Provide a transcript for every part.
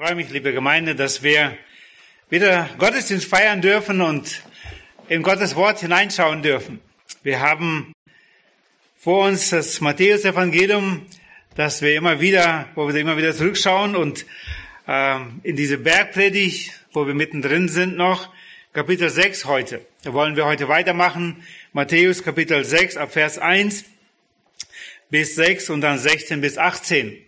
freue mich, liebe Gemeinde, dass wir wieder Gottesdienst feiern dürfen und in Gottes Wort hineinschauen dürfen. Wir haben vor uns das Matthäus-Evangelium, das wir immer wieder, wo wir immer wieder zurückschauen und äh, in diese Bergpredigt, wo wir mittendrin sind noch, Kapitel 6 heute. Da wollen wir heute weitermachen. Matthäus Kapitel 6 ab Vers 1 bis 6 und dann 16 bis 18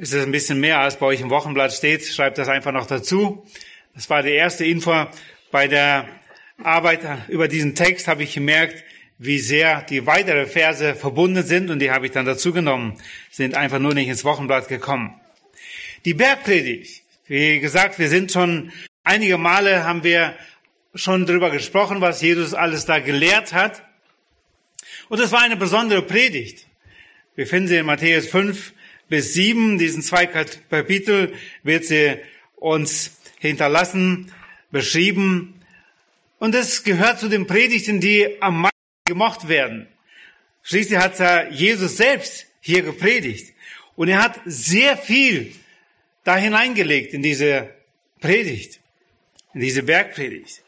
ist es ein bisschen mehr, als bei euch im Wochenblatt steht. Schreibt das einfach noch dazu. Das war die erste Info. Bei der Arbeit über diesen Text habe ich gemerkt, wie sehr die weiteren Verse verbunden sind und die habe ich dann dazu genommen, sind einfach nur nicht ins Wochenblatt gekommen. Die Bergpredigt. Wie gesagt, wir sind schon einige Male haben wir schon darüber gesprochen, was Jesus alles da gelehrt hat. Und es war eine besondere Predigt. Wir finden sie in Matthäus 5, bis 7, diesen zwei Kapitel, wird sie uns hinterlassen, beschrieben. Und es gehört zu den Predigten, die am meisten gemocht werden. Schließlich hat ja Jesus selbst hier gepredigt. Und er hat sehr viel da hineingelegt in diese Predigt, in diese Bergpredigt.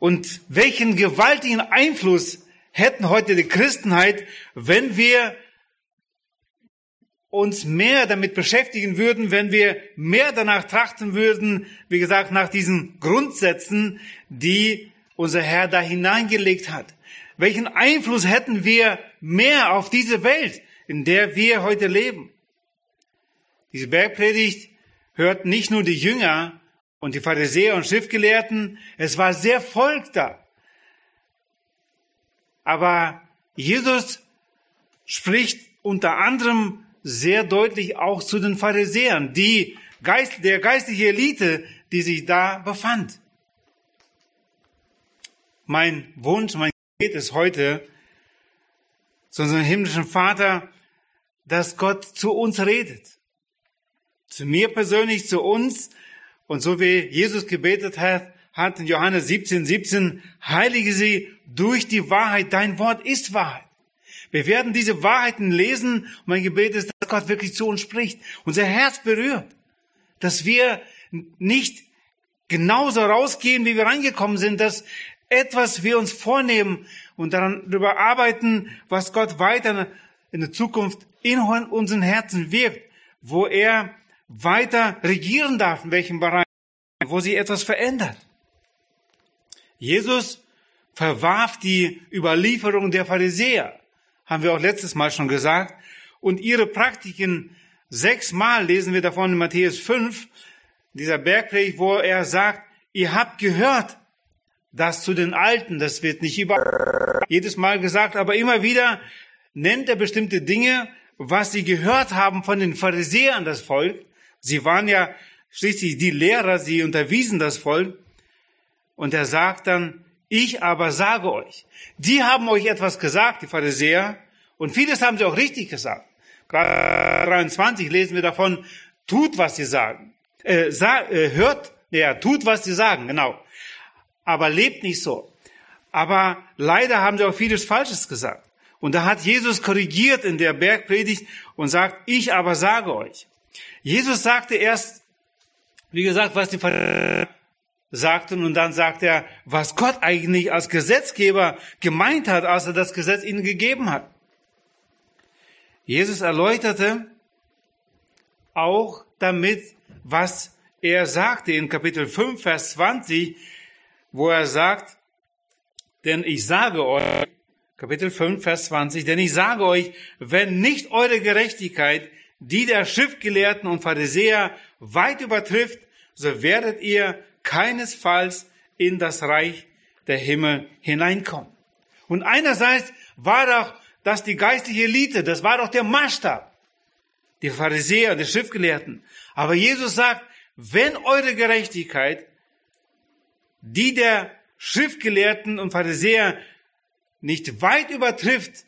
Und welchen gewaltigen Einfluss hätten heute die Christenheit, wenn wir uns mehr damit beschäftigen würden, wenn wir mehr danach trachten würden, wie gesagt, nach diesen Grundsätzen, die unser Herr da hineingelegt hat. Welchen Einfluss hätten wir mehr auf diese Welt, in der wir heute leben? Diese Bergpredigt hört nicht nur die Jünger und die Pharisäer und Schriftgelehrten, es war sehr Volk da. Aber Jesus spricht unter anderem sehr deutlich auch zu den Pharisäern, die Geist, der geistliche Elite, die sich da befand. Mein Wunsch, mein Gebet ist heute zu unserem himmlischen Vater, dass Gott zu uns redet. Zu mir persönlich, zu uns. Und so wie Jesus gebetet hat, hat in Johannes 17, 17, heilige sie durch die Wahrheit. Dein Wort ist Wahrheit. Wir werden diese Wahrheiten lesen. Mein Gebet ist, dass Gott wirklich zu uns spricht, unser Herz berührt, dass wir nicht genauso rausgehen, wie wir reingekommen sind, dass etwas wir uns vornehmen und daran darüber arbeiten, was Gott weiter in der Zukunft in unseren Herzen wirkt, wo er weiter regieren darf, in welchem Bereich, wo sich etwas verändert. Jesus verwarf die Überlieferung der Pharisäer haben wir auch letztes Mal schon gesagt. Und ihre Praktiken, sechsmal lesen wir davon in Matthäus 5, dieser Bergpredigt, wo er sagt, ihr habt gehört, das zu den Alten, das wird nicht über jedes Mal gesagt, aber immer wieder nennt er bestimmte Dinge, was sie gehört haben von den Pharisäern, das Volk. Sie waren ja schließlich die Lehrer, sie unterwiesen das Volk. Und er sagt dann, ich aber sage euch, die haben euch etwas gesagt, die Pharisäer, und vieles haben sie auch richtig gesagt. Gerade 23 lesen wir davon, tut, was sie sagen. Äh, sag, äh, hört, ja, tut, was sie sagen, genau. Aber lebt nicht so. Aber leider haben sie auch vieles Falsches gesagt. Und da hat Jesus korrigiert in der Bergpredigt und sagt, ich aber sage euch. Jesus sagte erst, wie gesagt, was die Pharisäer sagten und dann sagt er, was Gott eigentlich als Gesetzgeber gemeint hat, als er das Gesetz ihnen gegeben hat. Jesus erläuterte auch damit, was er sagte in Kapitel 5, Vers 20, wo er sagt, denn ich sage euch, Kapitel 5, Vers 20, denn ich sage euch, wenn nicht eure Gerechtigkeit die der Schriftgelehrten und Pharisäer weit übertrifft, so werdet ihr keinesfalls in das Reich der Himmel hineinkommen. Und einerseits war doch das die geistliche Elite, das war doch der Maßstab. Die Pharisäer, die Schriftgelehrten. Aber Jesus sagt, wenn eure Gerechtigkeit die der Schriftgelehrten und Pharisäer nicht weit übertrifft,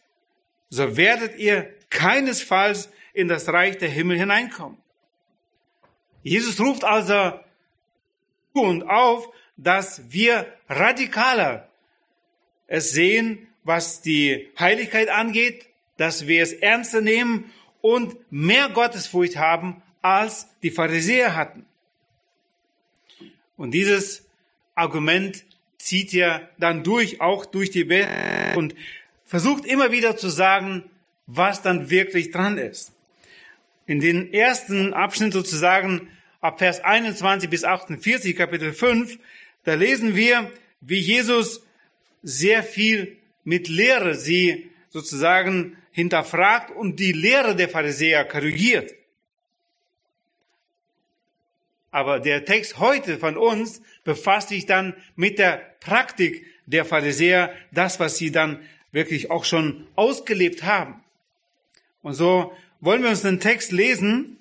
so werdet ihr keinesfalls in das Reich der Himmel hineinkommen. Jesus ruft also und auf, dass wir radikaler es sehen, was die Heiligkeit angeht, dass wir es ernster nehmen und mehr Gottesfurcht haben als die Pharisäer hatten. Und dieses Argument zieht er dann durch, auch durch die Welt und versucht immer wieder zu sagen, was dann wirklich dran ist. In den ersten Abschnitt sozusagen ab Vers 21 bis 48, Kapitel 5, da lesen wir, wie Jesus sehr viel mit Lehre sie sozusagen hinterfragt und die Lehre der Pharisäer korrigiert. Aber der Text heute von uns befasst sich dann mit der Praktik der Pharisäer, das, was sie dann wirklich auch schon ausgelebt haben. Und so wollen wir uns den Text lesen.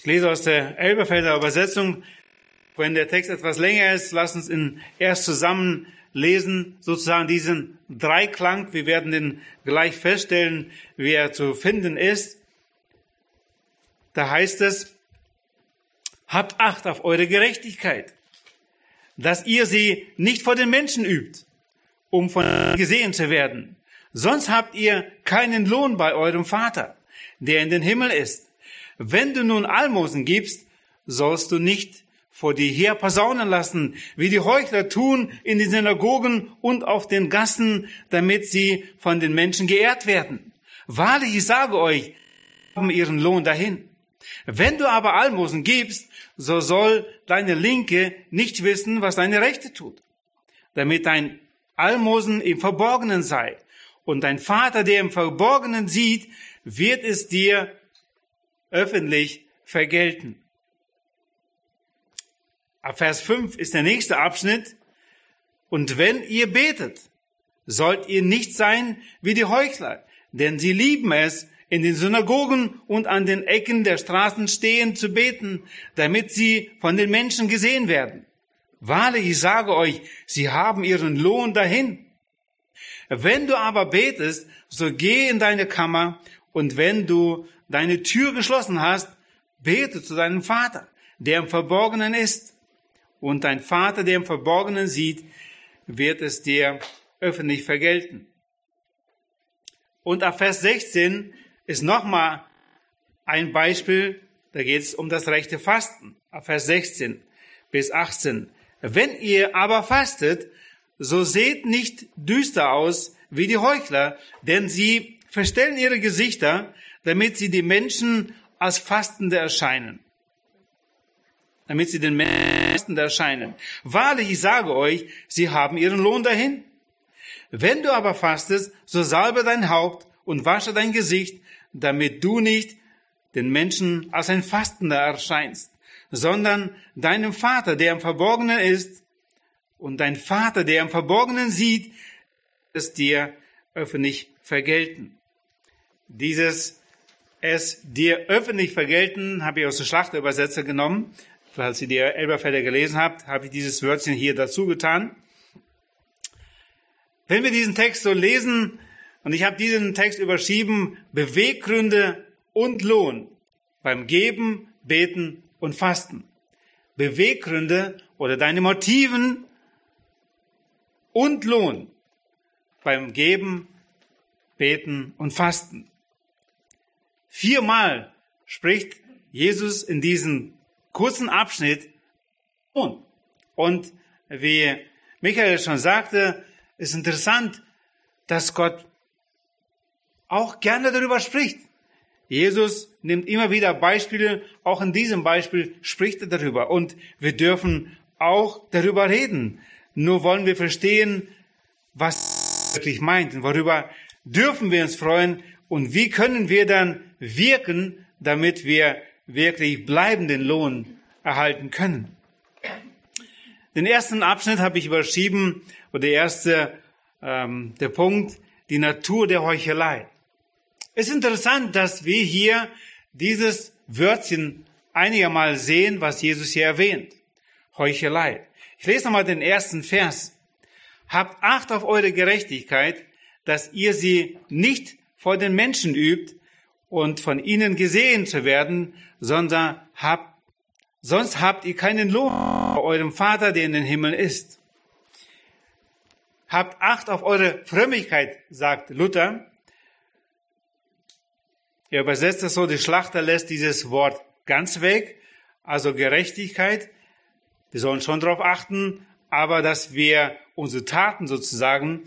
Ich lese aus der Elberfelder Übersetzung. Wenn der Text etwas länger ist, lass uns ihn erst zusammen lesen, sozusagen diesen Dreiklang. Wir werden den gleich feststellen, wie er zu finden ist. Da heißt es, habt Acht auf eure Gerechtigkeit, dass ihr sie nicht vor den Menschen übt, um von gesehen zu werden. Sonst habt ihr keinen Lohn bei eurem Vater, der in den Himmel ist. Wenn du nun Almosen gibst, sollst du nicht vor dir her posaunen lassen, wie die Heuchler tun in den Synagogen und auf den Gassen, damit sie von den Menschen geehrt werden. Wahrlich, ich sage euch, haben ihren Lohn dahin. Wenn du aber Almosen gibst, so soll deine Linke nicht wissen, was deine Rechte tut, damit dein Almosen im Verborgenen sei. Und dein Vater, der im Verborgenen sieht, wird es dir öffentlich vergelten. Ab Vers 5 ist der nächste Abschnitt. Und wenn ihr betet, sollt ihr nicht sein wie die Heuchler, denn sie lieben es, in den Synagogen und an den Ecken der Straßen stehen zu beten, damit sie von den Menschen gesehen werden. Wahrlich, ich sage euch, sie haben ihren Lohn dahin. Wenn du aber betest, so geh in deine Kammer und wenn du deine Tür geschlossen hast, bete zu deinem Vater, der im Verborgenen ist und dein Vater, der im Verborgenen sieht, wird es dir öffentlich vergelten. Und ab Vers 16 ist nochmal ein Beispiel, da geht es um das rechte Fasten. Ab Vers 16 bis 18. Wenn ihr aber fastet, so seht nicht düster aus wie die Heuchler, denn sie verstellen ihre Gesichter, damit sie die Menschen als Fastende erscheinen damit sie den Menschen erscheinen. Wahrlich, ich sage euch, sie haben ihren Lohn dahin. Wenn du aber fastest, so salbe dein Haupt und wasche dein Gesicht, damit du nicht den Menschen als ein Fastender erscheinst, sondern deinem Vater, der im Verborgenen ist, und dein Vater, der im Verborgenen sieht, es dir öffentlich vergelten. Dieses es dir öffentlich vergelten, habe ich aus der Schlachterübersetzer genommen. Falls ihr die Elberfelder gelesen habt, habe ich dieses Wörtchen hier dazu getan. Wenn wir diesen Text so lesen, und ich habe diesen Text überschrieben, Beweggründe und Lohn beim Geben, Beten und Fasten. Beweggründe oder deine Motiven und Lohn beim Geben, Beten und Fasten. Viermal spricht Jesus in diesem kurzen Abschnitt. Und wie Michael schon sagte, ist interessant, dass Gott auch gerne darüber spricht. Jesus nimmt immer wieder Beispiele, auch in diesem Beispiel spricht er darüber. Und wir dürfen auch darüber reden. Nur wollen wir verstehen, was er wirklich meint und worüber dürfen wir uns freuen und wie können wir dann wirken, damit wir wirklich bleibenden Lohn erhalten können. Den ersten Abschnitt habe ich überschrieben, oder der erste, ähm, der Punkt, die Natur der Heuchelei. Es ist interessant, dass wir hier dieses Wörtchen einigermal sehen, was Jesus hier erwähnt. Heuchelei. Ich lese nochmal den ersten Vers. Habt Acht auf eure Gerechtigkeit, dass ihr sie nicht vor den Menschen übt und von ihnen gesehen zu werden, sondern habt, sonst habt ihr keinen Lohn bei eurem Vater, der in den Himmel ist. Habt Acht auf eure Frömmigkeit, sagt Luther. Er übersetzt es so, die Schlachter lässt dieses Wort ganz weg, also Gerechtigkeit. Wir sollen schon darauf achten, aber dass wir unsere Taten sozusagen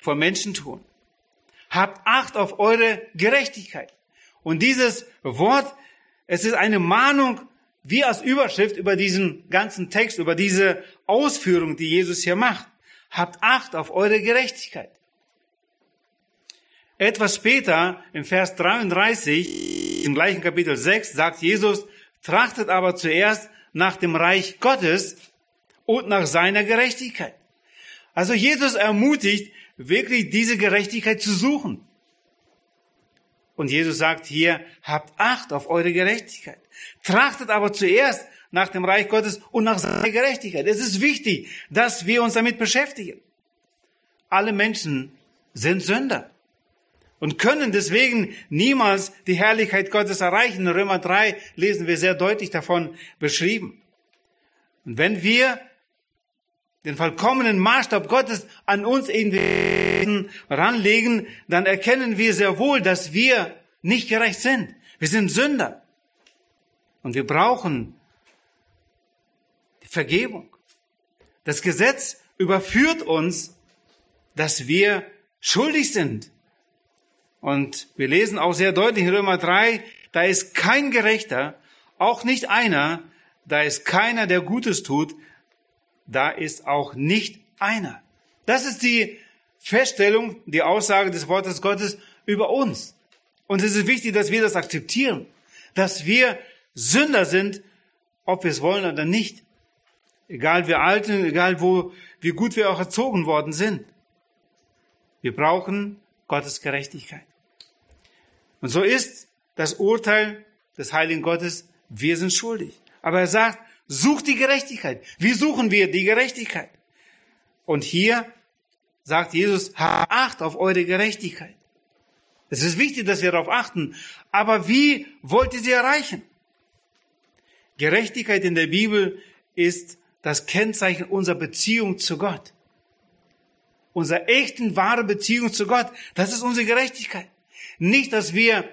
vor Menschen tun. Habt Acht auf eure Gerechtigkeit. Und dieses Wort, es ist eine Mahnung wie als Überschrift über diesen ganzen Text, über diese Ausführung, die Jesus hier macht. Habt Acht auf eure Gerechtigkeit. Etwas später, im Vers 33, im gleichen Kapitel 6, sagt Jesus, trachtet aber zuerst nach dem Reich Gottes und nach seiner Gerechtigkeit. Also Jesus ermutigt, wirklich diese Gerechtigkeit zu suchen. Und Jesus sagt hier, habt Acht auf eure Gerechtigkeit. Trachtet aber zuerst nach dem Reich Gottes und nach seiner Gerechtigkeit. Es ist wichtig, dass wir uns damit beschäftigen. Alle Menschen sind Sünder und können deswegen niemals die Herrlichkeit Gottes erreichen. In Römer 3 lesen wir sehr deutlich davon beschrieben. Und wenn wir den vollkommenen Maßstab Gottes an uns irgendwie ranlegen, dann erkennen wir sehr wohl, dass wir nicht gerecht sind. Wir sind Sünder. Und wir brauchen die Vergebung. Das Gesetz überführt uns, dass wir schuldig sind und wir lesen auch sehr deutlich in Römer 3, da ist kein Gerechter, auch nicht einer, da ist keiner, der Gutes tut, da ist auch nicht einer. Das ist die Feststellung, die Aussage des Wortes Gottes über uns. Und es ist wichtig, dass wir das akzeptieren, dass wir Sünder sind, ob wir es wollen oder nicht. Egal wie alt, egal wo, wie gut wir auch erzogen worden sind. Wir brauchen Gottes Gerechtigkeit. Und so ist das Urteil des Heiligen Gottes, wir sind schuldig. Aber er sagt, sucht die Gerechtigkeit. Wie suchen wir die Gerechtigkeit? Und hier sagt Jesus, Acht auf eure Gerechtigkeit. Es ist wichtig, dass wir darauf achten. Aber wie wollt ihr sie erreichen? Gerechtigkeit in der Bibel ist das Kennzeichen unserer Beziehung zu Gott unserer echten, wahre Beziehung zu Gott. Das ist unsere Gerechtigkeit. Nicht, dass wir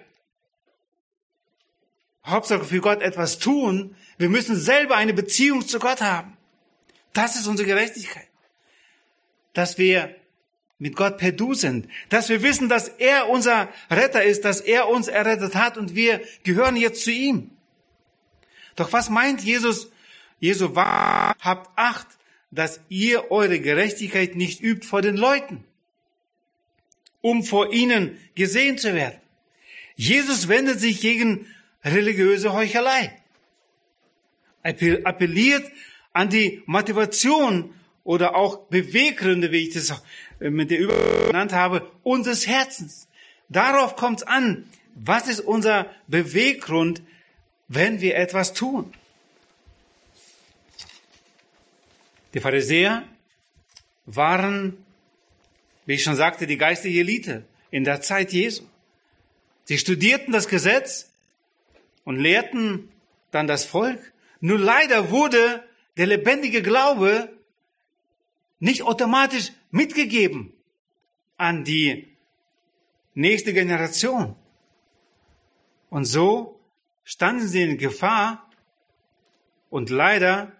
Hauptsache für Gott etwas tun. Wir müssen selber eine Beziehung zu Gott haben. Das ist unsere Gerechtigkeit. Dass wir mit Gott per Du sind. Dass wir wissen, dass er unser Retter ist, dass er uns errettet hat und wir gehören jetzt zu ihm. Doch was meint Jesus? Jesus war, habt Acht, dass ihr eure Gerechtigkeit nicht übt vor den Leuten, um vor ihnen gesehen zu werden. Jesus wendet sich gegen religiöse Heuchelei, appelliert an die Motivation oder auch Beweggründe, wie ich das mit der Übung genannt habe, unseres Herzens. Darauf kommt es an. Was ist unser Beweggrund, wenn wir etwas tun? Die Pharisäer waren, wie ich schon sagte, die geistige Elite in der Zeit Jesu. Sie studierten das Gesetz und lehrten dann das Volk. Nur leider wurde der lebendige Glaube nicht automatisch mitgegeben an die nächste Generation. Und so standen sie in Gefahr und leider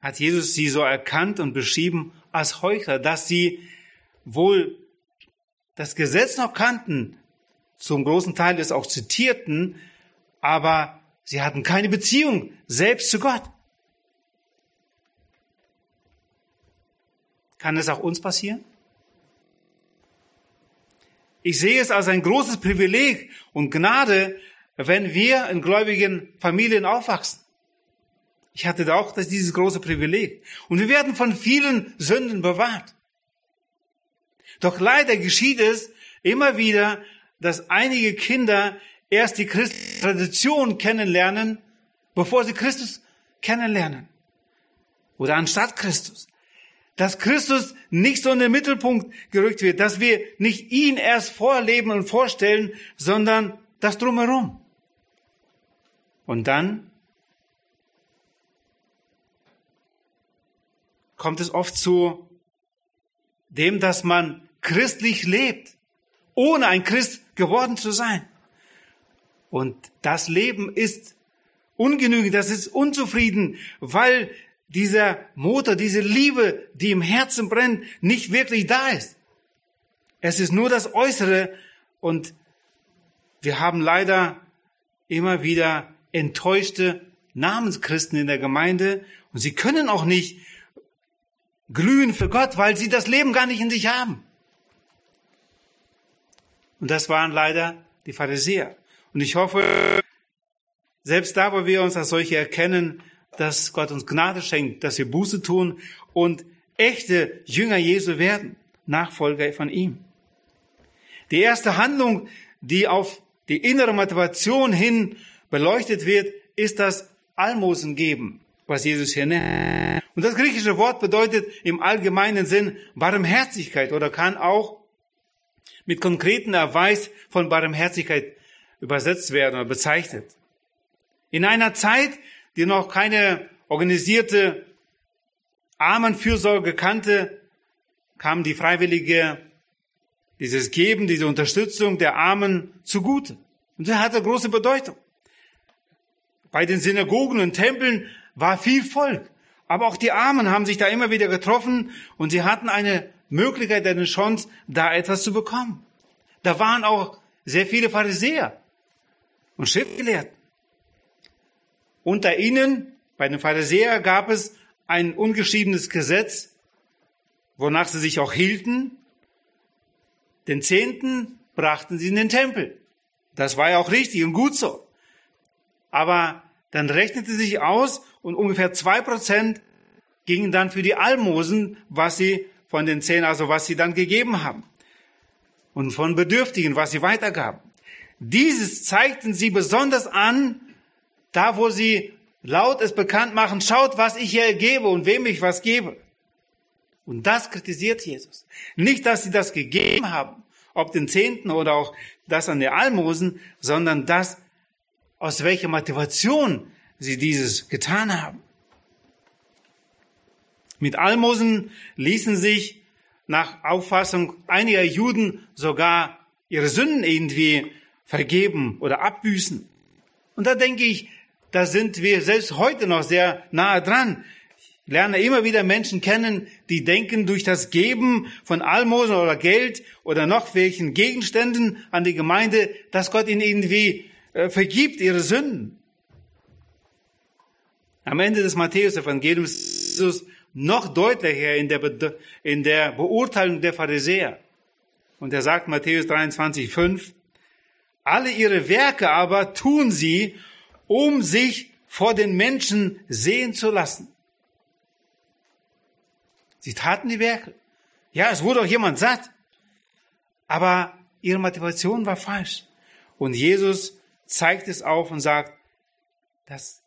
hat Jesus sie so erkannt und beschrieben als Heuchler, dass sie wohl das Gesetz noch kannten, zum großen Teil es auch zitierten, aber sie hatten keine Beziehung selbst zu Gott. Kann es auch uns passieren? Ich sehe es als ein großes Privileg und Gnade, wenn wir in gläubigen Familien aufwachsen. Ich hatte auch dieses große Privileg. Und wir werden von vielen Sünden bewahrt. Doch leider geschieht es immer wieder, dass einige Kinder erst die christliche Tradition kennenlernen, bevor sie Christus kennenlernen. Oder anstatt Christus. Dass Christus nicht so in den Mittelpunkt gerückt wird, dass wir nicht ihn erst vorleben und vorstellen, sondern das drumherum. Und dann kommt es oft zu dem, dass man christlich lebt, ohne ein Christ geworden zu sein. Und das Leben ist ungenügend, das ist unzufrieden, weil dieser Motor, diese Liebe, die im Herzen brennt, nicht wirklich da ist. Es ist nur das Äußere und wir haben leider immer wieder enttäuschte Namenschristen in der Gemeinde und sie können auch nicht glühen für Gott, weil sie das Leben gar nicht in sich haben. Und das waren leider die Pharisäer. Und ich hoffe, selbst da, wo wir uns als solche erkennen, dass Gott uns Gnade schenkt, dass wir Buße tun und echte Jünger Jesu werden, Nachfolger von ihm. Die erste Handlung, die auf die innere Motivation hin beleuchtet wird, ist das Almosen geben, was Jesus hier nennt. Und das griechische Wort bedeutet im allgemeinen Sinn Barmherzigkeit oder kann auch mit konkreten Erweis von Barmherzigkeit übersetzt werden oder bezeichnet. In einer Zeit, die noch keine organisierte Armenfürsorge kannte, kam die freiwillige, dieses Geben, diese Unterstützung der Armen zugute. Und das hatte große Bedeutung. Bei den Synagogen und Tempeln war viel Volk. Aber auch die Armen haben sich da immer wieder getroffen und sie hatten eine Möglichkeit, eine Chance, da etwas zu bekommen. Da waren auch sehr viele Pharisäer und Schriftgelehrten. Unter ihnen, bei den Pharisäern, gab es ein ungeschriebenes Gesetz, wonach sie sich auch hielten. Den Zehnten brachten sie in den Tempel. Das war ja auch richtig und gut so. Aber dann rechnete sich aus und ungefähr zwei Prozent gingen dann für die Almosen, was sie von den zehn, also was sie dann gegeben haben. Und von Bedürftigen, was sie weitergaben. Dieses zeigten sie besonders an, da wo sie laut es bekannt machen, schaut, was ich hier gebe und wem ich was gebe. Und das kritisiert Jesus. Nicht, dass sie das gegeben haben, ob den Zehnten oder auch das an der Almosen, sondern das, aus welcher Motivation sie dieses getan haben. Mit Almosen ließen sich nach Auffassung einiger Juden sogar ihre Sünden irgendwie vergeben oder abbüßen. Und da denke ich, da sind wir selbst heute noch sehr nahe dran. Ich lerne immer wieder Menschen kennen, die denken, durch das Geben von Almosen oder Geld oder noch welchen Gegenständen an die Gemeinde, dass Gott ihnen irgendwie äh, vergibt ihre Sünden. Am Ende des Matthäus-Evangeliums ist Jesus noch deutlicher in der, Be in der Beurteilung der Pharisäer. Und er sagt Matthäus 23, 5, alle ihre Werke aber tun sie, um sich vor den Menschen sehen zu lassen. Sie taten die Werke. Ja, es wurde auch jemand satt. Aber ihre Motivation war falsch. Und Jesus zeigt es auf und sagt, das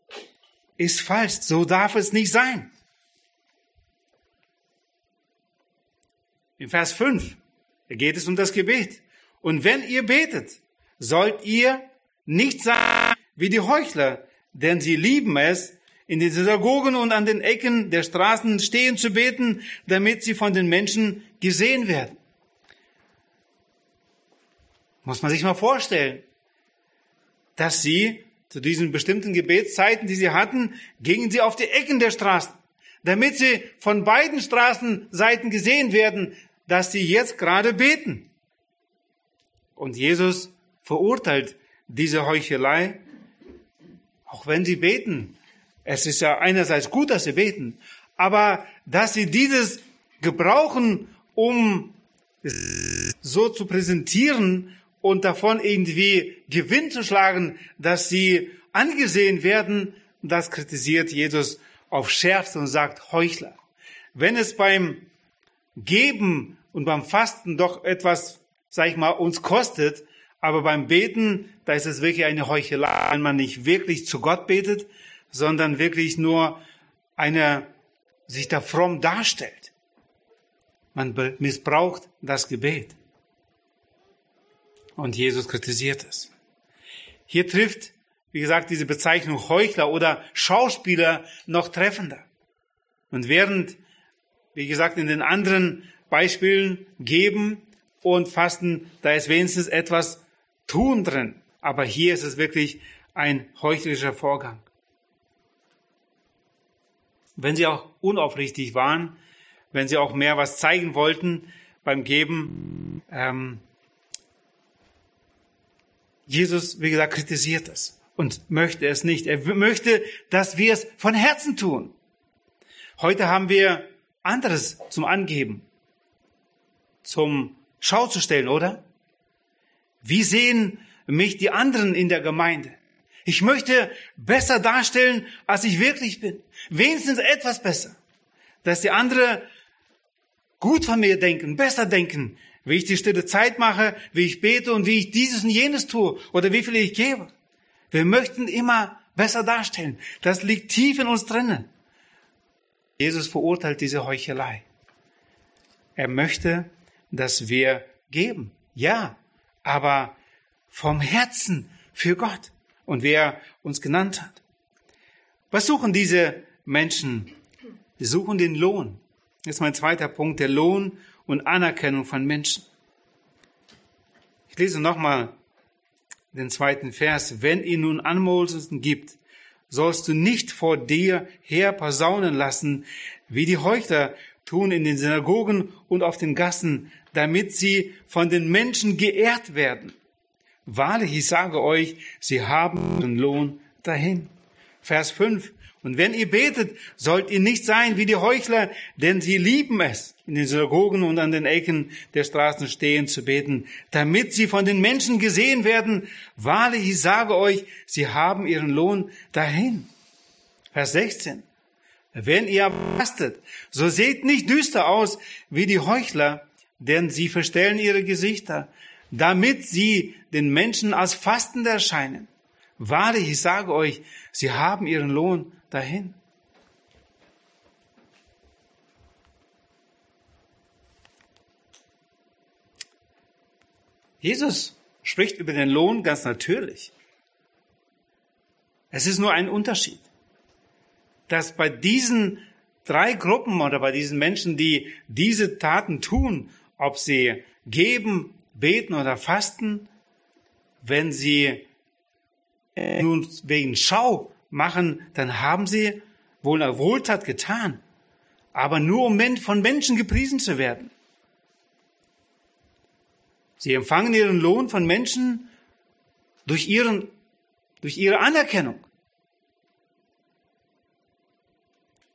ist falsch, so darf es nicht sein. In Vers 5 geht es um das Gebet. Und wenn ihr betet, sollt ihr nicht sagen wie die Heuchler, denn sie lieben es, in den Synagogen und an den Ecken der Straßen stehen zu beten, damit sie von den Menschen gesehen werden. Muss man sich mal vorstellen dass sie zu diesen bestimmten Gebetszeiten, die sie hatten, gingen sie auf die Ecken der Straßen, damit sie von beiden Straßenseiten gesehen werden, dass sie jetzt gerade beten. Und Jesus verurteilt diese Heuchelei, auch wenn sie beten. Es ist ja einerseits gut, dass sie beten, aber dass sie dieses gebrauchen, um so zu präsentieren, und davon irgendwie Gewinn zu schlagen, dass sie angesehen werden, das kritisiert Jesus auf Schärfste und sagt Heuchler. Wenn es beim Geben und beim Fasten doch etwas, sag ich mal, uns kostet, aber beim Beten, da ist es wirklich eine Heuchelei, wenn man nicht wirklich zu Gott betet, sondern wirklich nur eine, sich da fromm darstellt. Man missbraucht das Gebet. Und Jesus kritisiert es. Hier trifft, wie gesagt, diese Bezeichnung Heuchler oder Schauspieler noch treffender. Und während, wie gesagt, in den anderen Beispielen geben und fasten, da ist wenigstens etwas tun drin. Aber hier ist es wirklich ein heuchlerischer Vorgang. Wenn sie auch unaufrichtig waren, wenn sie auch mehr was zeigen wollten beim Geben, ähm, Jesus, wie gesagt, kritisiert es und möchte es nicht. Er möchte, dass wir es von Herzen tun. Heute haben wir anderes zum Angeben, zum Schau zu stellen, oder? Wie sehen mich die anderen in der Gemeinde? Ich möchte besser darstellen, als ich wirklich bin. Wenigstens etwas besser. Dass die anderen gut von mir denken, besser denken, wie ich die stille Zeit mache, wie ich bete und wie ich dieses und jenes tue oder wie viel ich gebe. Wir möchten immer besser darstellen. Das liegt tief in uns drinnen. Jesus verurteilt diese Heuchelei. Er möchte, dass wir geben. Ja, aber vom Herzen für Gott und wer uns genannt hat. Was suchen diese Menschen? Sie suchen den Lohn. Das ist mein zweiter Punkt, der Lohn und Anerkennung von Menschen. Ich lese nochmal den zweiten Vers. Wenn ihr nun Anmolsen gibt, sollst du nicht vor dir her posaunen lassen, wie die Heuchler tun in den Synagogen und auf den Gassen, damit sie von den Menschen geehrt werden. Wahrlich, ich sage euch, sie haben den Lohn dahin. Vers 5. Und wenn ihr betet, sollt ihr nicht sein wie die Heuchler, denn sie lieben es, in den Synagogen und an den Ecken der Straßen stehen zu beten, damit sie von den Menschen gesehen werden. Wahrlich, ich sage euch, sie haben ihren Lohn dahin. Vers 16. Wenn ihr fastet, so seht nicht düster aus wie die Heuchler, denn sie verstellen ihre Gesichter, damit sie den Menschen als Fastende erscheinen. Wahrlich, ich sage euch, sie haben ihren Lohn dahin. Jesus spricht über den Lohn ganz natürlich. Es ist nur ein Unterschied, dass bei diesen drei Gruppen oder bei diesen Menschen, die diese Taten tun, ob sie geben, beten oder fasten, wenn sie nun wegen Schau machen, dann haben sie wohl eine Wohltat getan, aber nur um von Menschen gepriesen zu werden. Sie empfangen ihren Lohn von Menschen durch, ihren, durch ihre Anerkennung.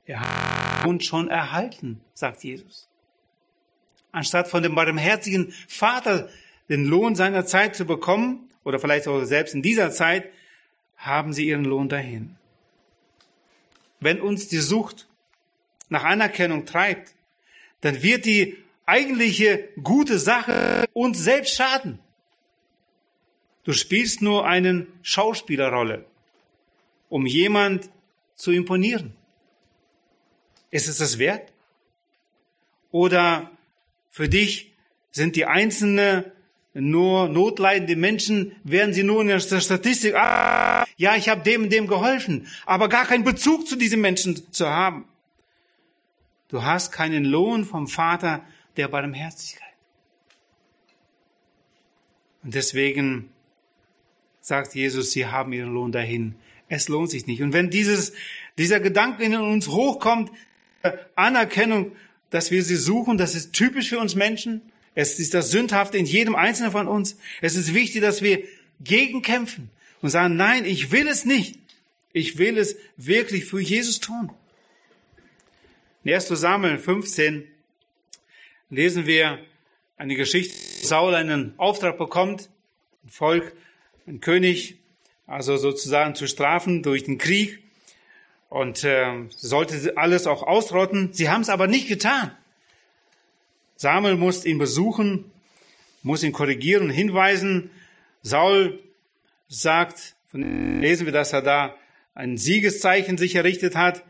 Er hat uns schon erhalten, sagt Jesus anstatt von dem barmherzigen Vater den Lohn seiner Zeit zu bekommen, oder vielleicht auch selbst in dieser Zeit, haben sie ihren Lohn dahin. Wenn uns die Sucht nach Anerkennung treibt, dann wird die eigentliche gute Sache uns selbst schaden. Du spielst nur eine Schauspielerrolle, um jemand zu imponieren. Ist es das wert? Oder für dich sind die einzelnen nur notleidende Menschen, werden sie nur in der Statistik, ah, ja, ich habe dem und dem geholfen, aber gar keinen Bezug zu diesen Menschen zu haben. Du hast keinen Lohn vom Vater der Barmherzigkeit. Und deswegen sagt Jesus, sie haben ihren Lohn dahin. Es lohnt sich nicht. Und wenn dieses, dieser Gedanke in uns hochkommt, Anerkennung dass wir sie suchen. Das ist typisch für uns Menschen. Es ist das Sündhafte in jedem Einzelnen von uns. Es ist wichtig, dass wir gegenkämpfen und sagen, nein, ich will es nicht. Ich will es wirklich für Jesus tun. In 1. Samuel 15 lesen wir eine Geschichte, Saul einen Auftrag bekommt, ein Volk, ein König, also sozusagen zu strafen durch den Krieg und äh, sollte alles auch ausrotten. Sie haben es aber nicht getan. Samuel muss ihn besuchen, muss ihn korrigieren und hinweisen. Saul sagt, lesen wir, dass er da ein Siegeszeichen sich errichtet hat.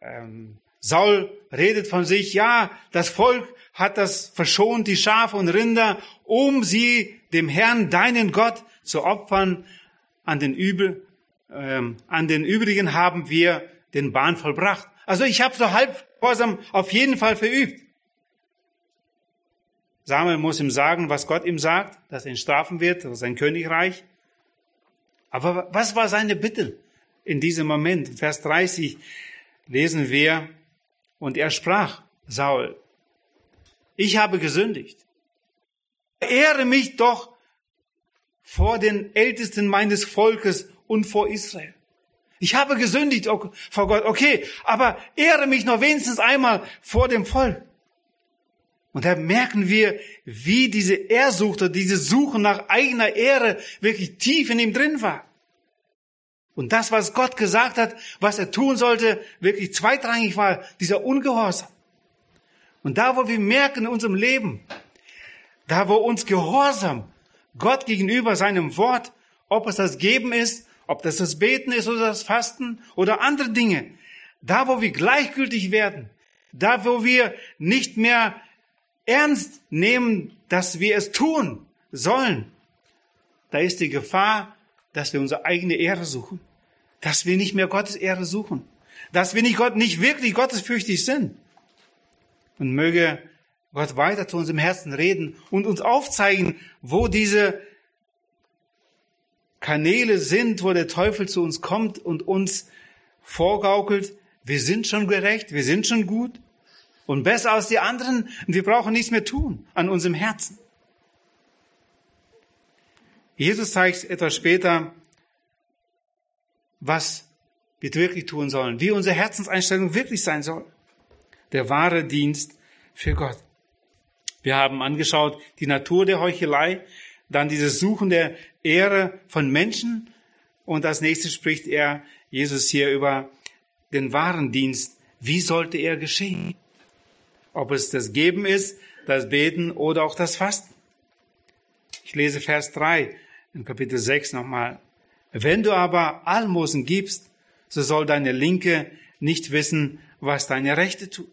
Ähm, Saul redet von sich, ja, das Volk hat das verschont, die Schafe und Rinder, um sie dem Herrn, deinen Gott, zu opfern. An den, Übel, ähm, an den übrigen haben wir den Bahn vollbracht. Also ich habe so halb Gehorsam auf jeden Fall verübt. Samuel muss ihm sagen, was Gott ihm sagt, dass er ihn strafen wird, sein Königreich. Aber was war seine Bitte in diesem Moment? Vers 30 lesen wir, und er sprach, Saul, ich habe gesündigt. Ehre mich doch vor den Ältesten meines Volkes und vor Israel. Ich habe gesündigt vor Gott, okay, aber ehre mich noch wenigstens einmal vor dem Volk. Und da merken wir, wie diese Ehrsucht oder diese Suche nach eigener Ehre wirklich tief in ihm drin war. Und das, was Gott gesagt hat, was er tun sollte, wirklich zweitrangig war, dieser Ungehorsam. Und da, wo wir merken in unserem Leben, da, wo uns Gehorsam Gott gegenüber seinem Wort, ob es das Geben ist, ob das das Beten ist oder das Fasten oder andere Dinge, da, wo wir gleichgültig werden, da, wo wir nicht mehr ernst nehmen, dass wir es tun sollen, da ist die Gefahr, dass wir unsere eigene Ehre suchen, dass wir nicht mehr Gottes Ehre suchen, dass wir nicht Gott nicht wirklich gottesfürchtig sind. Und möge Gott weiter zu unserem Herzen reden und uns aufzeigen, wo diese Kanäle sind, wo der Teufel zu uns kommt und uns vorgaukelt, wir sind schon gerecht, wir sind schon gut und besser als die anderen und wir brauchen nichts mehr tun an unserem Herzen. Jesus zeigt etwas später, was wir wirklich tun sollen, wie unsere Herzenseinstellung wirklich sein soll. Der wahre Dienst für Gott. Wir haben angeschaut die Natur der Heuchelei, dann dieses Suchen der Ehre von Menschen und als nächstes spricht er, Jesus hier über den wahren Dienst. Wie sollte er geschehen? Ob es das Geben ist, das Beten oder auch das Fasten. Ich lese Vers 3 in Kapitel 6 nochmal. Wenn du aber Almosen gibst, so soll deine Linke nicht wissen, was deine Rechte tut.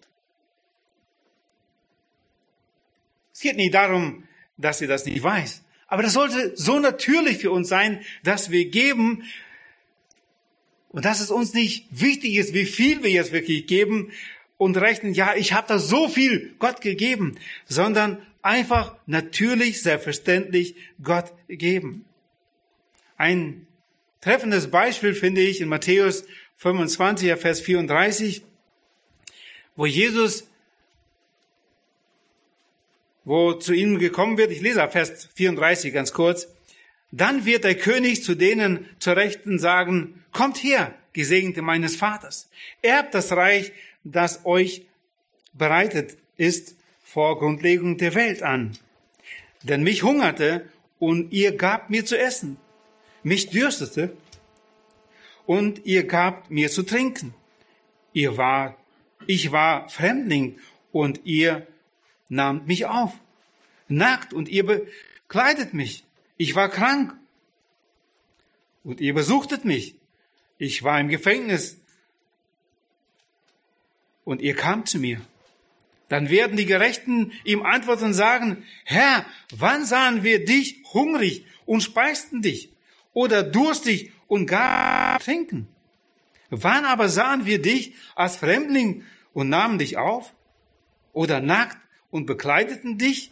Es geht nicht darum, dass sie das nicht weiß. Aber das sollte so natürlich für uns sein, dass wir geben und dass es uns nicht wichtig ist, wie viel wir jetzt wirklich geben und rechnen, ja, ich habe da so viel Gott gegeben, sondern einfach natürlich, selbstverständlich Gott geben. Ein treffendes Beispiel finde ich in Matthäus 25, Vers 34, wo Jesus wo zu ihnen gekommen wird, ich lese Vers 34 ganz kurz, dann wird der König zu denen zur Rechten sagen, kommt her, Gesegnete meines Vaters, erbt das Reich, das euch bereitet ist vor Grundlegung der Welt an. Denn mich hungerte und ihr gabt mir zu essen, mich dürstete und ihr gabt mir zu trinken. Ihr war, ich war Fremdling und ihr nahmt mich auf. Nackt und ihr bekleidet mich. Ich war krank und ihr besuchtet mich. Ich war im Gefängnis und ihr kam zu mir. Dann werden die Gerechten ihm antworten und sagen, Herr, wann sahen wir dich hungrig und speisten dich oder durstig und gar trinken? Wann aber sahen wir dich als Fremdling und nahmen dich auf oder nackt und bekleideten dich?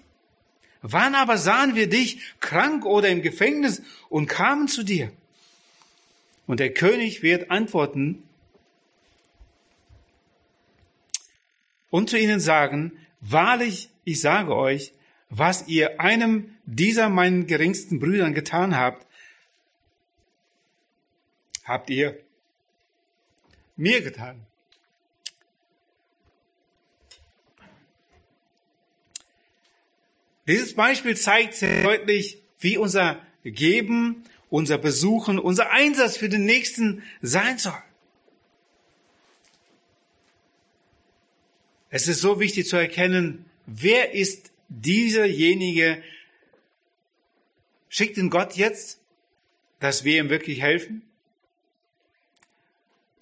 Wann aber sahen wir dich krank oder im Gefängnis und kamen zu dir? Und der König wird antworten und zu ihnen sagen, wahrlich, ich sage euch, was ihr einem dieser meinen geringsten Brüdern getan habt, habt ihr mir getan. Dieses Beispiel zeigt sehr deutlich, wie unser Geben, unser Besuchen, unser Einsatz für den Nächsten sein soll. Es ist so wichtig zu erkennen, wer ist dieserjenige, schickt ihn Gott jetzt, dass wir ihm wirklich helfen?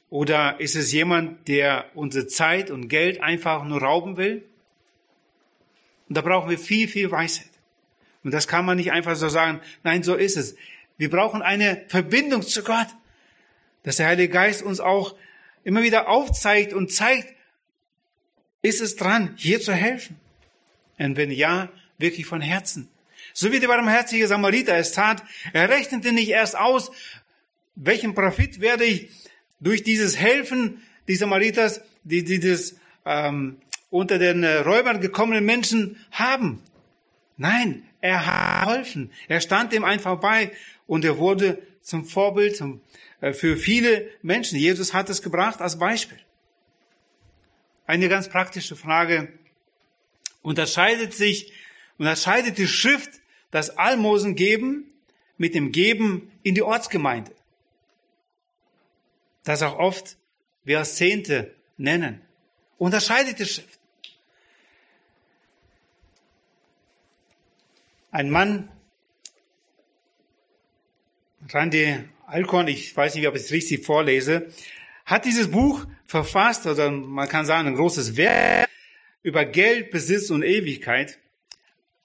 Oder ist es jemand, der unsere Zeit und Geld einfach nur rauben will? Und da brauchen wir viel, viel Weisheit. Und das kann man nicht einfach so sagen, nein, so ist es. Wir brauchen eine Verbindung zu Gott, dass der Heilige Geist uns auch immer wieder aufzeigt und zeigt, ist es dran, hier zu helfen? Und wenn ja, wirklich von Herzen. So wie der barmherzige Samariter es tat, er rechnete nicht erst aus, welchen Profit werde ich durch dieses Helfen dieser Maritas, die, dieses ähm, unter den äh, Räubern gekommenen Menschen haben? Nein, er hat geholfen. Er stand ihm einfach bei und er wurde zum Vorbild äh, für viele Menschen. Jesus hat es gebracht als Beispiel. Eine ganz praktische Frage. Unterscheidet sich, unterscheidet die Schrift das Almosen geben mit dem Geben in die Ortsgemeinde? Das auch oft wir als Zehnte nennen. Unterscheidet die Schrift. Ein Mann, Randy Alcorn, ich weiß nicht, ob ich es richtig vorlese, hat dieses Buch verfasst, oder man kann sagen, ein großes Werk über Geld, Besitz und Ewigkeit.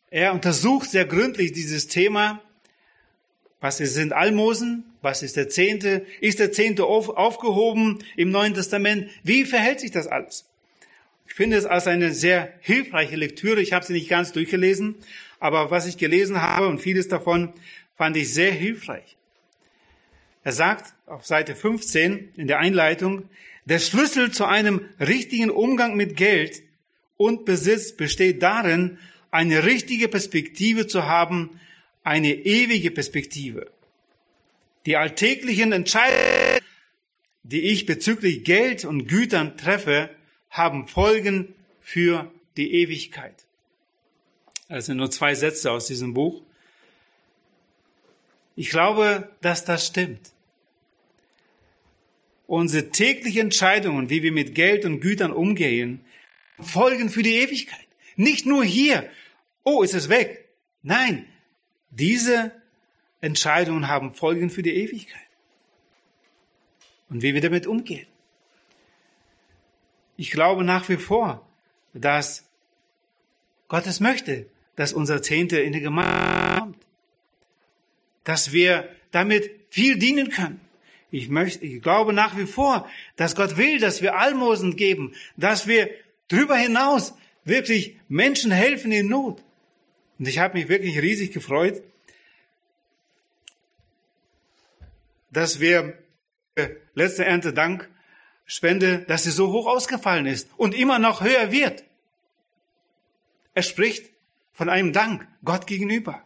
Er untersucht sehr gründlich dieses Thema. Was sind Almosen? Was ist der Zehnte? Ist der Zehnte auf, aufgehoben im Neuen Testament? Wie verhält sich das alles? Ich finde es als eine sehr hilfreiche Lektüre. Ich habe sie nicht ganz durchgelesen, aber was ich gelesen habe und vieles davon fand ich sehr hilfreich. Er sagt auf Seite 15 in der Einleitung, der Schlüssel zu einem richtigen Umgang mit Geld und Besitz besteht darin, eine richtige Perspektive zu haben, eine ewige Perspektive. Die alltäglichen Entscheidungen, die ich bezüglich Geld und Gütern treffe, haben Folgen für die Ewigkeit. Das sind nur zwei Sätze aus diesem Buch. Ich glaube, dass das stimmt. Unsere täglichen Entscheidungen, wie wir mit Geld und Gütern umgehen, folgen für die Ewigkeit. Nicht nur hier, oh, ist es weg. Nein, diese Entscheidungen haben Folgen für die Ewigkeit. Und wie wir damit umgehen. Ich glaube nach wie vor, dass Gott es möchte, dass unser Zehnte in die Gemeinde kommt. Dass wir damit viel dienen können. Ich möchte, ich glaube nach wie vor, dass Gott will, dass wir Almosen geben, dass wir darüber hinaus wirklich Menschen helfen in Not. Und ich habe mich wirklich riesig gefreut, dass wir äh, letzte Ernte Dank Spende, dass sie so hoch ausgefallen ist und immer noch höher wird. Er spricht von einem Dank Gott gegenüber.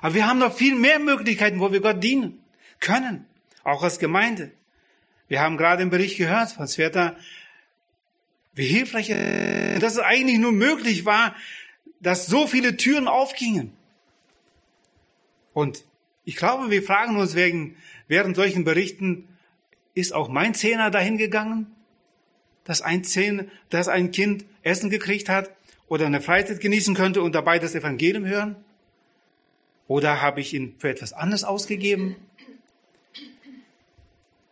Aber wir haben noch viel mehr Möglichkeiten, wo wir Gott dienen können auch als Gemeinde. Wir haben gerade im Bericht gehört von Sveta, wie hilfreich, dass es eigentlich nur möglich war, dass so viele Türen aufgingen. Und ich glaube, wir fragen uns wegen, während solchen Berichten, ist auch mein Zehner dahin gegangen, dass ein, Zehn, dass ein Kind Essen gekriegt hat oder eine Freizeit genießen könnte und dabei das Evangelium hören? Oder habe ich ihn für etwas anderes ausgegeben?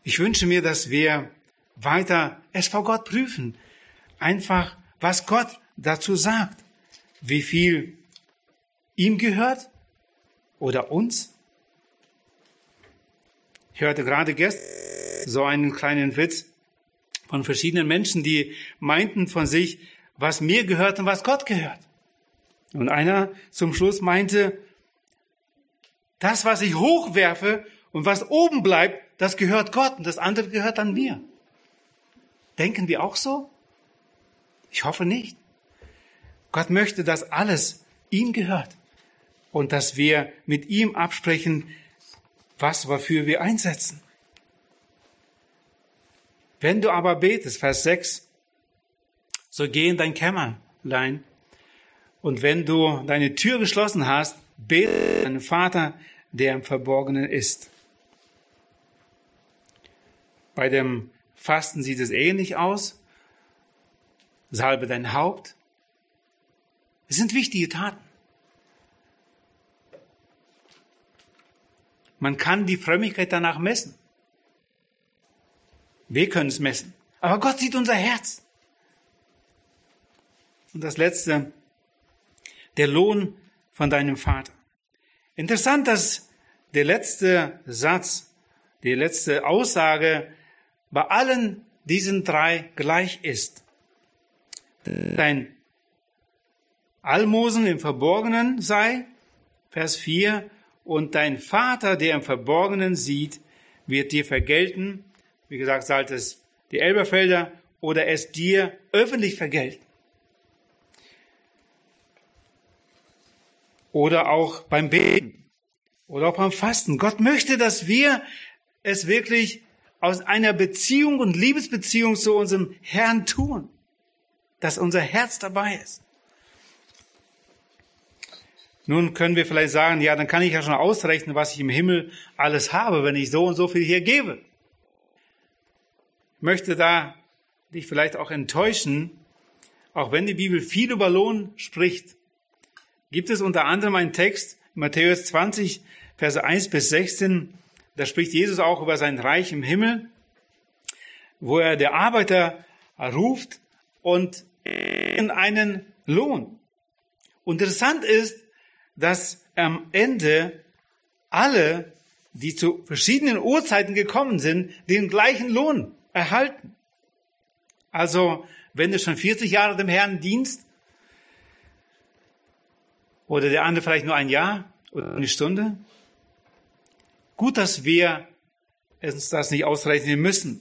Ich wünsche mir, dass wir weiter es vor Gott prüfen. Einfach, was Gott dazu sagt. Wie viel ihm gehört oder uns. Ich hörte gerade gestern so einen kleinen Witz von verschiedenen Menschen, die meinten von sich, was mir gehört und was Gott gehört. Und einer zum Schluss meinte, das, was ich hochwerfe und was oben bleibt, das gehört Gott und das andere gehört dann mir. Denken wir auch so? Ich hoffe nicht. Gott möchte, dass alles ihm gehört und dass wir mit ihm absprechen, was wofür wir einsetzen. Wenn du aber betest, Vers 6, so geh in dein Kämmerlein und wenn du deine Tür geschlossen hast, bete deinen Vater, der im Verborgenen ist. Bei dem Fasten sieht es ähnlich aus. Salbe dein Haupt. Es sind wichtige Taten. Man kann die Frömmigkeit danach messen. Wir können es messen. Aber Gott sieht unser Herz. Und das letzte, der Lohn von deinem Vater. Interessant, dass der letzte Satz, die letzte Aussage bei allen diesen drei gleich ist. Dein Almosen im Verborgenen sei, Vers 4, und dein Vater, der im Verborgenen sieht, wird dir vergelten. Wie gesagt, zahlt es die Elberfelder oder es dir öffentlich vergelten. Oder auch beim Beten oder auch beim Fasten. Gott möchte, dass wir es wirklich aus einer Beziehung und Liebesbeziehung zu unserem Herrn tun, dass unser Herz dabei ist. Nun können wir vielleicht sagen, ja, dann kann ich ja schon ausrechnen, was ich im Himmel alles habe, wenn ich so und so viel hier gebe. Ich möchte da dich vielleicht auch enttäuschen, auch wenn die Bibel viel über Lohn spricht, gibt es unter anderem einen Text, Matthäus 20, Verse 1 bis 16, da spricht Jesus auch über sein Reich im Himmel, wo er der Arbeiter ruft und in einen Lohn. Interessant ist, dass am Ende alle, die zu verschiedenen Uhrzeiten gekommen sind, den gleichen Lohn erhalten. Also, wenn du schon 40 Jahre dem Herrn dienst, oder der andere vielleicht nur ein Jahr oder eine Stunde, gut, dass wir uns das nicht ausrechnen müssen.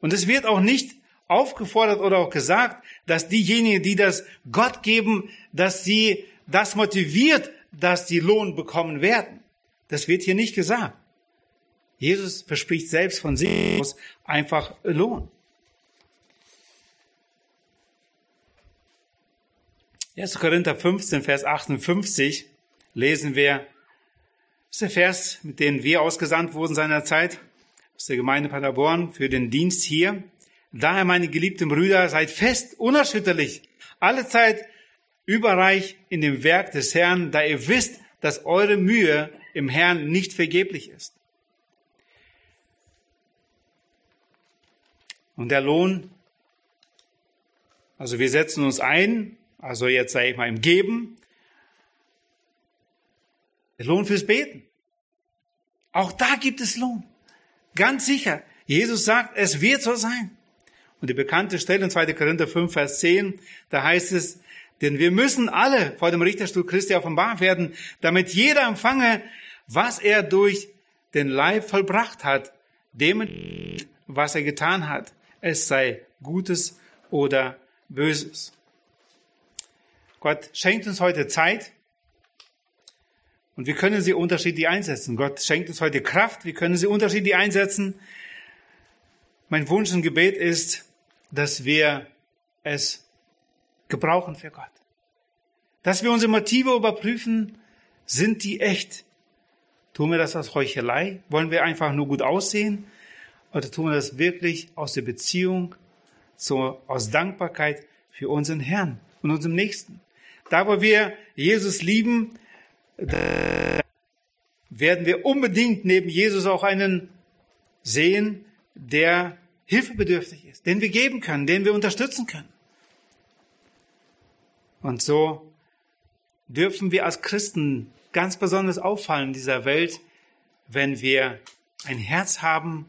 Und es wird auch nicht aufgefordert oder auch gesagt, dass diejenigen, die das Gott geben, dass sie das motiviert, dass sie Lohn bekommen werden. Das wird hier nicht gesagt. Jesus verspricht selbst von sich aus einfach Lohn. 1. Korinther 15, Vers 58 lesen wir, das ist der Vers, mit dem wir ausgesandt wurden seinerzeit aus der Gemeinde Paderborn für den Dienst hier. Daher, meine geliebten Brüder, seid fest, unerschütterlich, alle Zeit überreich in dem Werk des Herrn, da ihr wisst, dass eure Mühe im Herrn nicht vergeblich ist. Und der Lohn, also wir setzen uns ein, also jetzt sage ich mal im Geben, der Lohn fürs Beten. Auch da gibt es Lohn. Ganz sicher. Jesus sagt, es wird so sein. Und die bekannte Stelle in 2. Korinther 5, Vers 10, da heißt es, denn wir müssen alle vor dem Richterstuhl Christi offenbar werden, damit jeder empfange, was er durch den Leib vollbracht hat, dem, was er getan hat, es sei Gutes oder Böses. Gott schenkt uns heute Zeit und wir können sie unterschiedlich einsetzen. Gott schenkt uns heute Kraft, wir können sie unterschiedlich einsetzen. Mein Wunsch und Gebet ist, dass wir es gebrauchen für Gott. Dass wir unsere Motive überprüfen, sind die echt? Tun wir das aus Heuchelei? Wollen wir einfach nur gut aussehen? Oder tun wir das wirklich aus der Beziehung, so aus Dankbarkeit für unseren Herrn und unserem Nächsten? Da, wo wir Jesus lieben, werden wir unbedingt neben Jesus auch einen sehen, der hilfebedürftig ist, den wir geben können, den wir unterstützen können. Und so dürfen wir als Christen ganz besonders auffallen in dieser Welt, wenn wir ein Herz haben,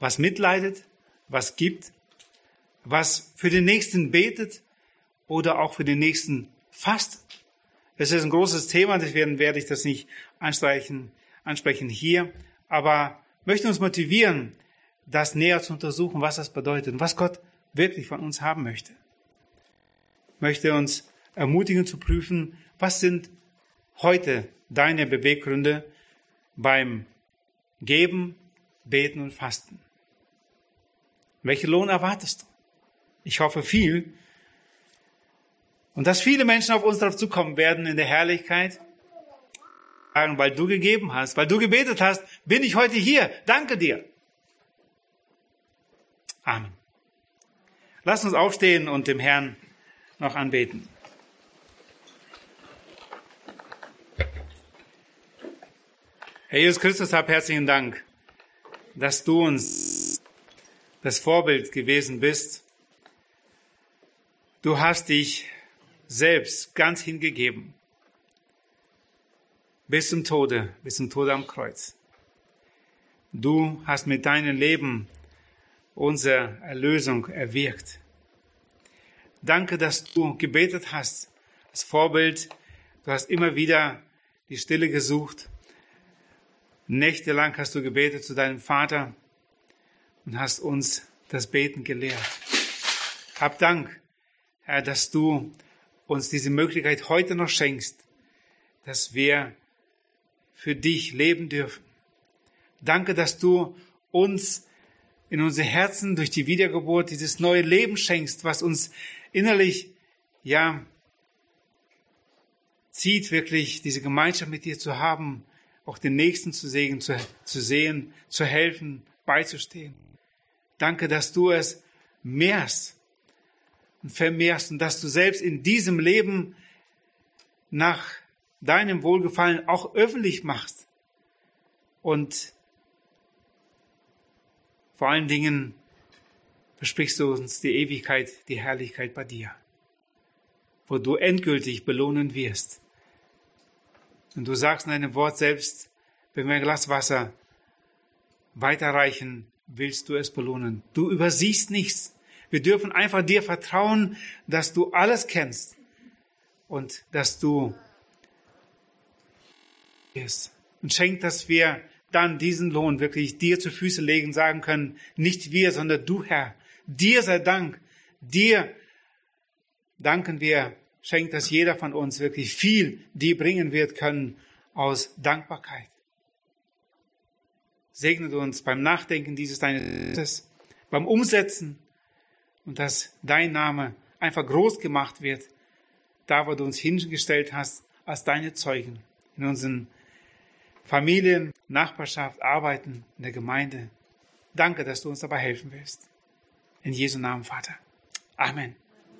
was mitleidet, was gibt, was für den Nächsten betet oder auch für den Nächsten fastet. Das ist ein großes Thema, deswegen werde ich das nicht ansprechen, ansprechen hier, aber möchte uns motivieren, das näher zu untersuchen, was das bedeutet und was Gott wirklich von uns haben möchte. Möchte uns ermutigen zu prüfen, was sind heute deine Beweggründe beim Geben, Beten und Fasten? Welche Lohn erwartest du? Ich hoffe viel. Und dass viele Menschen auf uns darauf zukommen werden in der Herrlichkeit. Sagen, weil du gegeben hast, weil du gebetet hast, bin ich heute hier. Danke dir. Amen. Lass uns aufstehen und dem Herrn noch anbeten. Herr Jesus Christus, hab herzlichen Dank, dass du uns das Vorbild gewesen bist. Du hast dich selbst ganz hingegeben. Bis zum Tode, bis zum Tode am Kreuz. Du hast mit deinem Leben unsere Erlösung erwirkt. Danke, dass du gebetet hast als Vorbild. Du hast immer wieder die Stille gesucht Nächtelang hast du gebetet zu deinem Vater und hast uns das Beten gelehrt. Hab Dank, Herr, dass du uns diese Möglichkeit heute noch schenkst, dass wir für dich leben dürfen. Danke, dass du uns in unsere Herzen durch die Wiedergeburt dieses neue Leben schenkst, was uns innerlich, ja, zieht wirklich, diese Gemeinschaft mit dir zu haben, auch den Nächsten zu sehen, zu, zu sehen, zu helfen, beizustehen. Danke, dass du es mehrst und vermehrst und dass du selbst in diesem Leben nach deinem Wohlgefallen auch öffentlich machst und vor allen Dingen versprichst du uns die Ewigkeit, die Herrlichkeit bei dir, wo du endgültig belohnen wirst. Und du sagst in deinem Wort selbst, wenn wir ein Glas Wasser weiterreichen, willst du es belohnen. Du übersiehst nichts. Wir dürfen einfach dir vertrauen, dass du alles kennst und dass du bist. Und schenk, dass wir dann diesen Lohn wirklich dir zu Füße legen, sagen können, nicht wir, sondern du, Herr. Dir sei Dank. Dir danken wir. Schenk, dass jeder von uns wirklich viel dir bringen wird können aus Dankbarkeit. Segne uns beim Nachdenken dieses deines, beim Umsetzen und dass dein Name einfach groß gemacht wird, da wo du uns hingestellt hast als deine Zeugen in unseren Familien, Nachbarschaft, Arbeiten, in der Gemeinde. Danke, dass du uns dabei helfen willst. In Jesu Namen, Vater. Amen.